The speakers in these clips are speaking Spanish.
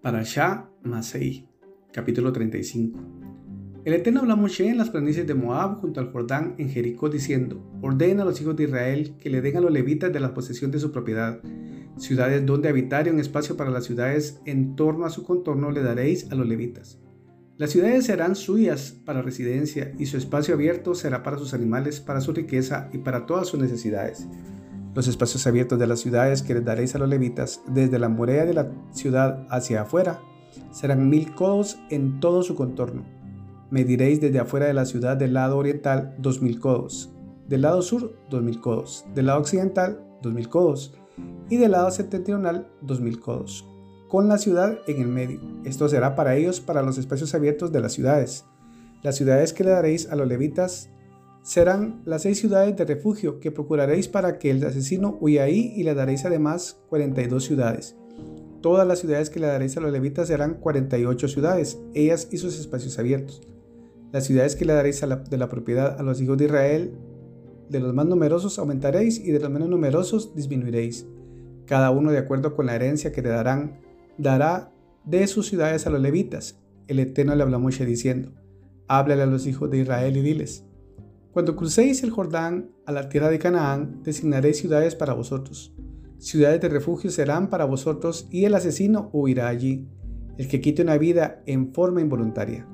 Para Shah Masei, capítulo 35. El Eterno habló a Moshe en las planicies de Moab junto al Jordán en Jericó diciendo, ordena a los hijos de Israel que le den a los levitas de la posesión de su propiedad, ciudades donde habitar y un espacio para las ciudades en torno a su contorno le daréis a los levitas. Las ciudades serán suyas para residencia y su espacio abierto será para sus animales, para su riqueza y para todas sus necesidades. Los espacios abiertos de las ciudades que les daréis a los levitas, desde la muralla de la ciudad hacia afuera, serán mil codos en todo su contorno. Mediréis desde afuera de la ciudad del lado oriental dos mil codos, del lado sur dos mil codos, del lado occidental dos mil codos y del lado septentrional dos mil codos, con la ciudad en el medio. Esto será para ellos para los espacios abiertos de las ciudades. Las ciudades que le daréis a los levitas serán las seis ciudades de refugio que procuraréis para que el asesino huya ahí y le daréis además 42 ciudades. Todas las ciudades que le daréis a los levitas serán 48 ciudades, ellas y sus espacios abiertos. Las ciudades que le daréis de la propiedad a los hijos de Israel, de los más numerosos aumentaréis y de los menos numerosos disminuiréis. Cada uno de acuerdo con la herencia que le darán, dará de sus ciudades a los levitas. El Eterno le habló a Moshe diciendo, háblale a los hijos de Israel y diles, cuando crucéis el Jordán a la tierra de Canaán, designaréis ciudades para vosotros. Ciudades de refugio serán para vosotros y el asesino huirá allí, el que quite una vida en forma involuntaria.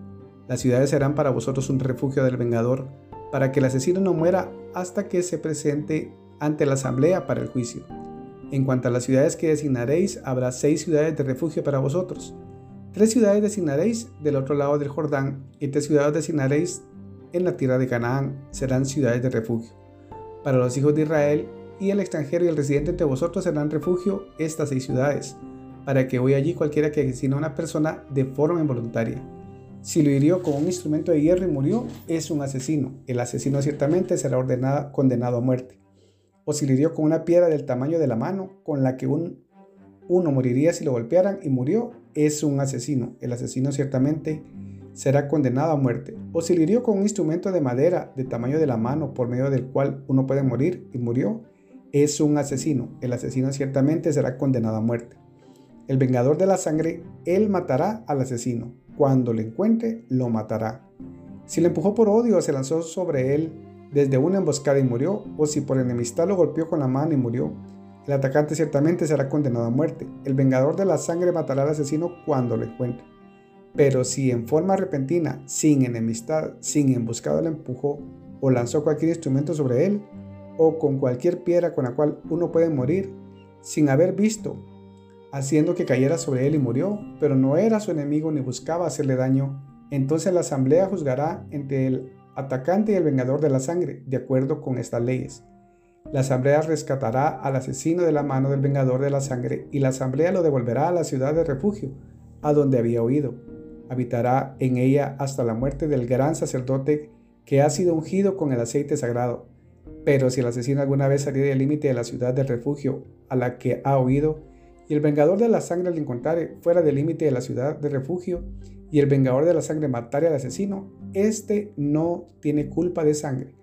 Las ciudades serán para vosotros un refugio del vengador, para que el asesino no muera hasta que se presente ante la asamblea para el juicio. En cuanto a las ciudades que designaréis, habrá seis ciudades de refugio para vosotros. Tres ciudades designaréis del otro lado del Jordán y tres ciudades designaréis en la tierra de Canaán serán ciudades de refugio. Para los hijos de Israel y el extranjero y el residente entre vosotros serán refugio estas seis ciudades, para que hoy allí cualquiera que asesine a una persona de forma involuntaria. Si lo hirió con un instrumento de hierro y murió, es un asesino. El asesino ciertamente será ordenado, condenado a muerte. O si lo hirió con una piedra del tamaño de la mano, con la que un, uno moriría si lo golpearan y murió, es un asesino. El asesino ciertamente será condenado a muerte, o si le hirió con un instrumento de madera de tamaño de la mano por medio del cual uno puede morir y murió, es un asesino. El asesino ciertamente será condenado a muerte. El vengador de la sangre, él matará al asesino. Cuando le encuentre, lo matará. Si le empujó por odio, se lanzó sobre él desde una emboscada y murió, o si por enemistad lo golpeó con la mano y murió, el atacante ciertamente será condenado a muerte. El vengador de la sangre matará al asesino cuando lo encuentre. Pero si en forma repentina, sin enemistad, sin emboscado le empujó o lanzó cualquier instrumento sobre él, o con cualquier piedra con la cual uno puede morir, sin haber visto, haciendo que cayera sobre él y murió, pero no era su enemigo ni buscaba hacerle daño, entonces la asamblea juzgará entre el atacante y el vengador de la sangre, de acuerdo con estas leyes. La asamblea rescatará al asesino de la mano del vengador de la sangre y la asamblea lo devolverá a la ciudad de refugio, a donde había huido habitará en ella hasta la muerte del gran sacerdote que ha sido ungido con el aceite sagrado. Pero si el asesino alguna vez saliera del límite de la ciudad del refugio a la que ha huido, y el vengador de la sangre le encontrare fuera del límite de la ciudad de refugio, y el vengador de la sangre matare al asesino, éste no tiene culpa de sangre,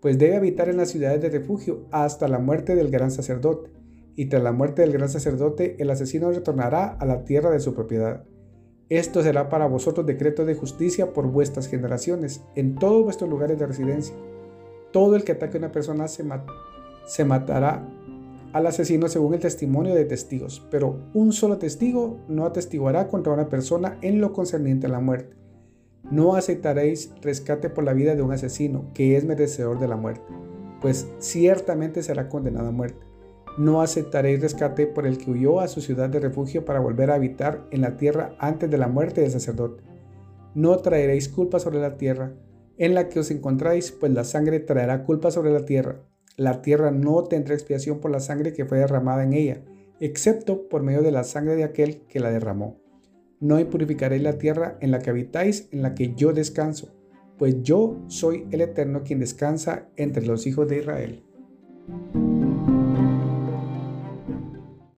pues debe habitar en las ciudades de refugio hasta la muerte del gran sacerdote, y tras la muerte del gran sacerdote el asesino retornará a la tierra de su propiedad. Esto será para vosotros decreto de justicia por vuestras generaciones, en todos vuestros lugares de residencia. Todo el que ataque a una persona se, se matará al asesino según el testimonio de testigos, pero un solo testigo no atestiguará contra una persona en lo concerniente a la muerte. No aceptaréis rescate por la vida de un asesino que es merecedor de la muerte, pues ciertamente será condenado a muerte. No aceptaréis rescate por el que huyó a su ciudad de refugio para volver a habitar en la tierra antes de la muerte del sacerdote. No traeréis culpa sobre la tierra en la que os encontráis, pues la sangre traerá culpa sobre la tierra. La tierra no tendrá expiación por la sangre que fue derramada en ella, excepto por medio de la sangre de aquel que la derramó. No impurificaréis la tierra en la que habitáis, en la que yo descanso, pues yo soy el Eterno quien descansa entre los hijos de Israel.